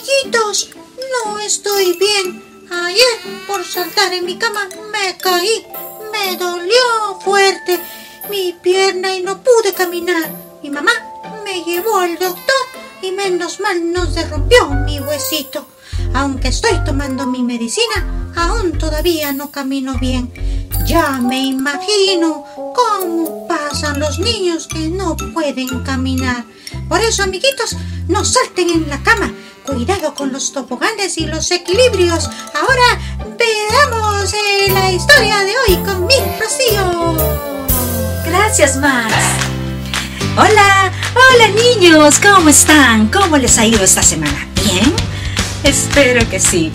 No estoy bien. Ayer, por saltar en mi cama, me caí. Me dolió fuerte mi pierna y no pude caminar. Mi mamá me llevó al doctor y menos mal no se rompió mi huesito. Aunque estoy tomando mi medicina, aún todavía no camino bien. Ya me imagino cómo pasan los niños que no pueden caminar. Por eso, amiguitos, no salten en la cama Cuidado con los toboganes y los equilibrios. Ahora veamos eh, la historia de hoy con mi Rocío. Gracias, Max. Hola, hola niños, ¿cómo están? ¿Cómo les ha ido esta semana? ¿Bien? Espero que sí.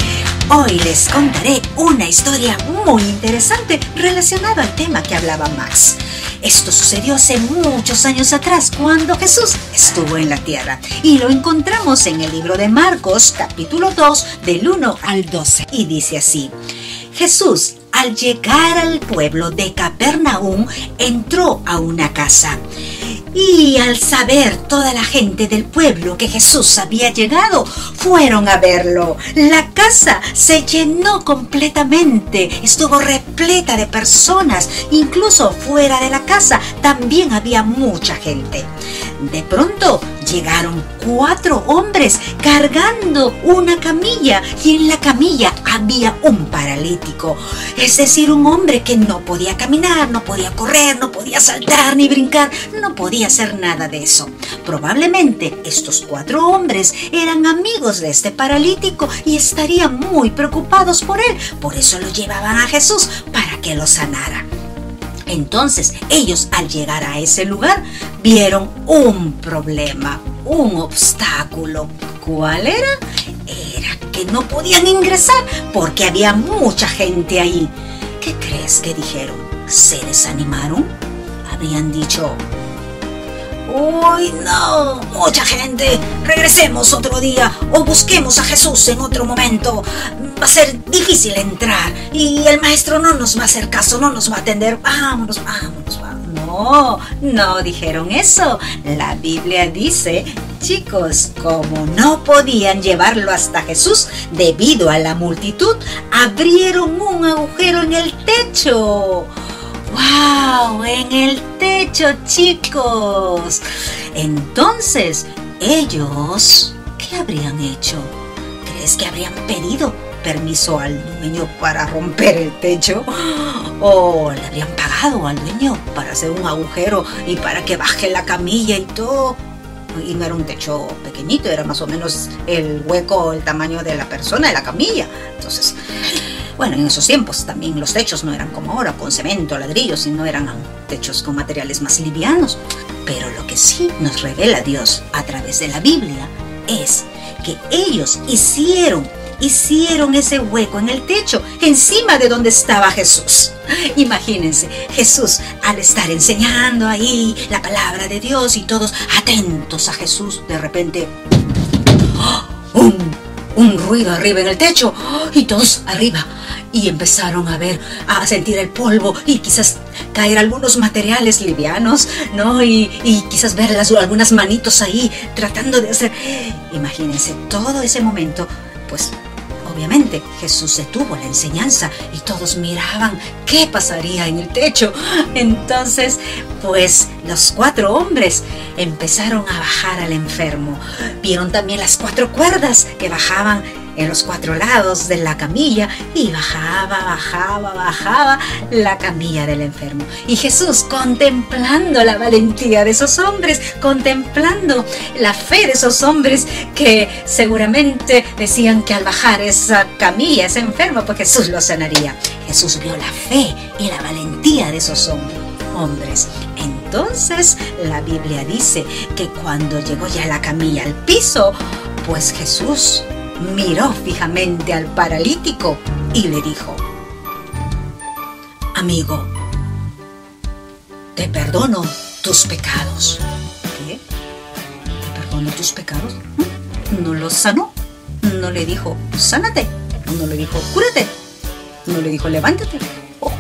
Hoy les contaré una historia muy interesante relacionada al tema que hablaba Max. Esto sucedió hace muchos años atrás, cuando Jesús estuvo en la tierra. Y lo encontramos en el libro de Marcos, capítulo 2, del 1 al 12. Y dice así, Jesús, al llegar al pueblo de Capernaum, entró a una casa y al saber toda la gente del pueblo que Jesús había llegado, fueron a verlo. La casa se llenó completamente, estuvo repleta de personas, incluso fuera de la casa también había mucha gente. De pronto llegaron cuatro hombres cargando una camilla y en la camilla había un paralítico, es decir, un hombre que no podía caminar, no podía correr, no podía saltar ni brincar, no podía hacer nada de eso. Probablemente estos cuatro hombres eran amigos de este paralítico y estarían muy preocupados por él, por eso lo llevaban a Jesús para que lo sanara. Entonces ellos al llegar a ese lugar vieron un problema, un obstáculo. ¿Cuál era? Era que no podían ingresar porque había mucha gente ahí. ¿Qué crees que dijeron? ¿Se desanimaron? Habían dicho, Uy, no, mucha gente. Regresemos otro día o busquemos a Jesús en otro momento. Va a ser difícil entrar y el maestro no nos va a hacer caso, no nos va a atender. Vámonos, vámonos, vámonos. No, no dijeron eso. La Biblia dice, chicos, como no podían llevarlo hasta Jesús debido a la multitud, abrieron un agujero en el techo. ¡Wow! En el techo, chicos. Entonces, ellos, ¿qué habrían hecho? ¿Crees que habrían pedido permiso al dueño para romper el techo? ¿O le habrían pagado al dueño para hacer un agujero y para que baje la camilla y todo? Y no era un techo pequeñito, era más o menos el hueco, el tamaño de la persona, de la camilla. Entonces, bueno, en esos tiempos también los techos no eran como ahora, con cemento, ladrillos, sino eran techos con materiales más livianos. Pero lo que sí nos revela Dios a través de la Biblia es que ellos hicieron, hicieron ese hueco en el techo, encima de donde estaba Jesús. Imagínense, Jesús al estar enseñando ahí la palabra de Dios y todos atentos a Jesús, de repente, ¡oh! ¡un un ruido arriba en el techo. Y todos arriba. Y empezaron a ver, a sentir el polvo y quizás caer algunos materiales livianos, ¿no? Y, quizás ver las, algunas manitos ahí tratando de hacer... Imagínense todo ese momento, pues Obviamente Jesús detuvo la enseñanza y todos miraban qué pasaría en el techo. Entonces, pues los cuatro hombres empezaron a bajar al enfermo. Vieron también las cuatro cuerdas que bajaban en los cuatro lados de la camilla y bajaba, bajaba, bajaba la camilla del enfermo. Y Jesús, contemplando la valentía de esos hombres, contemplando la fe de esos hombres que seguramente decían que al bajar esa camilla, ese enfermo, pues Jesús lo sanaría. Jesús vio la fe y la valentía de esos hombres. Entonces la Biblia dice que cuando llegó ya la camilla al piso, pues Jesús miró fijamente al paralítico y le dijo, Amigo, te perdono tus pecados. ¿Qué? ¿Te perdono tus pecados? ¿Mm? No los sanó. No le dijo, sánate. No le dijo, cúrate. No le dijo, levántate. Oh,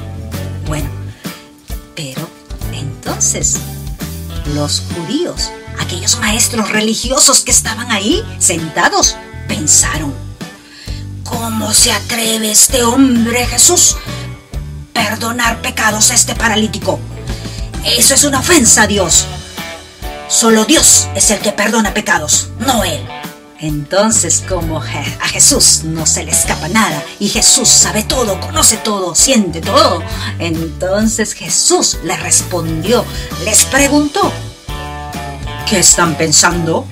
bueno, pero entonces los judíos, aquellos maestros religiosos que estaban ahí sentados, pensaron, ¿cómo se atreve este hombre Jesús perdonar pecados a este paralítico? Eso es una ofensa a Dios. Solo Dios es el que perdona pecados, no Él. Entonces, como a Jesús no se le escapa nada y Jesús sabe todo, conoce todo, siente todo, entonces Jesús le respondió, les preguntó, ¿qué están pensando?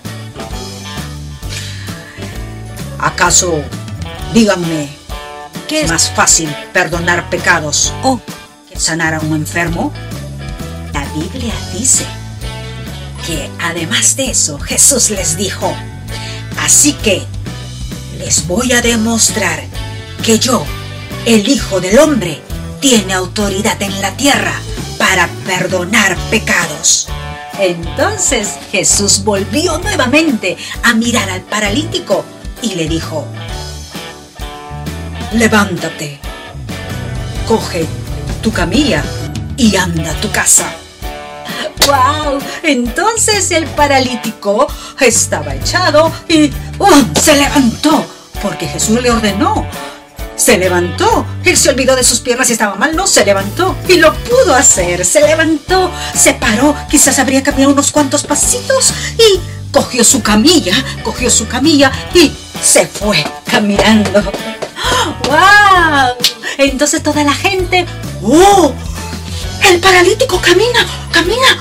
¿Acaso, díganme, ¿qué es más fácil perdonar pecados o sanar a un enfermo? La Biblia dice que además de eso, Jesús les dijo, Así que les voy a demostrar que yo, el Hijo del Hombre, tiene autoridad en la tierra para perdonar pecados. Entonces Jesús volvió nuevamente a mirar al paralítico y le dijo, levántate, coge tu camilla y anda a tu casa. ¡Wow! Entonces el paralítico estaba echado y ¡um! se levantó porque Jesús le ordenó. Se levantó. Él se olvidó de sus piernas y estaba mal. No, se levantó. Y lo pudo hacer. Se levantó, se paró. Quizás habría caminado unos cuantos pasitos y cogió su camilla, cogió su camilla y se fue caminando. ¡Wow! Entonces toda la gente, ¡oh! El paralítico camina, camina.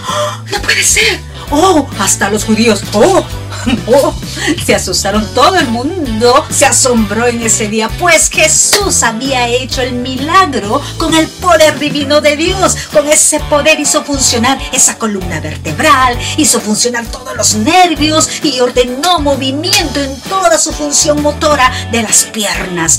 No puede ser. Oh, hasta los judíos. Oh, se asustaron todo el mundo, se asombró en ese día, pues Jesús había hecho el milagro con el poder divino de Dios. Con ese poder hizo funcionar esa columna vertebral, hizo funcionar todos los nervios y ordenó movimiento en toda su función motora de las piernas.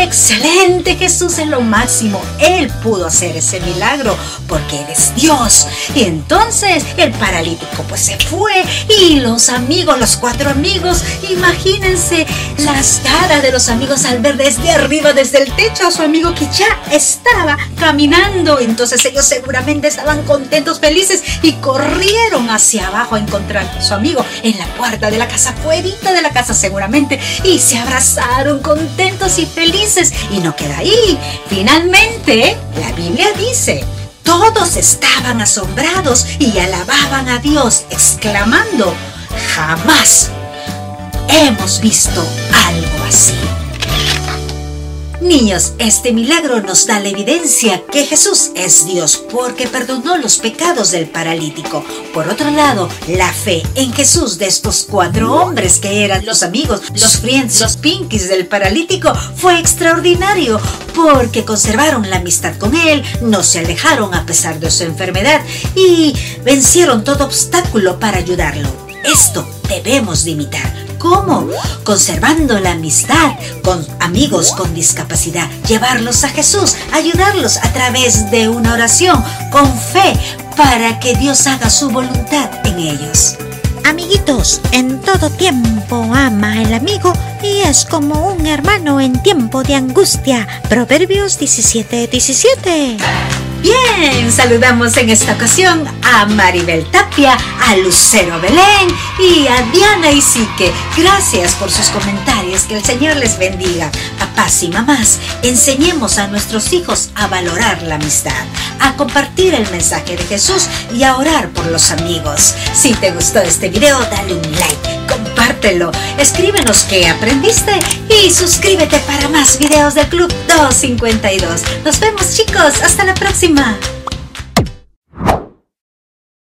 Excelente, Jesús es lo máximo. Él pudo hacer ese milagro porque Él es Dios. Y entonces el paralítico pues se fue y los amigos, los cuatro amigos, imagínense las caras de los amigos al ver desde arriba, desde el techo a su amigo que ya estaba caminando. Entonces ellos seguramente estaban contentos, felices y corrieron hacia abajo a encontrar a su amigo en la puerta de la casa, fuera de la casa seguramente, y se abrazaron contentos y felices. Y no queda ahí. Finalmente, la Biblia dice todos estaban asombrados y alababan a Dios, exclamando, jamás hemos visto algo así. Niños, este milagro nos da la evidencia que Jesús es Dios porque perdonó los pecados del paralítico. Por otro lado, la fe en Jesús de estos cuatro hombres que eran los amigos, los friends, los pinkies del paralítico fue extraordinario porque conservaron la amistad con él, no se alejaron a pesar de su enfermedad y vencieron todo obstáculo para ayudarlo. Esto debemos de imitar. ¿Cómo? Conservando la amistad con amigos con discapacidad, llevarlos a Jesús, ayudarlos a través de una oración con fe para que Dios haga su voluntad en ellos. Amiguitos, en todo tiempo ama el amigo y es como un hermano en tiempo de angustia. Proverbios 17, 17. Bien, saludamos en esta ocasión a Maribel Tapia, a Lucero Belén y a Diana Isique. Gracias por sus comentarios, que el Señor les bendiga. Papás y mamás, enseñemos a nuestros hijos a valorar la amistad, a compartir el mensaje de Jesús y a orar por los amigos. Si te gustó este video, dale un like, escríbenos qué aprendiste y suscríbete para más videos del Club 252. Nos vemos chicos, hasta la próxima.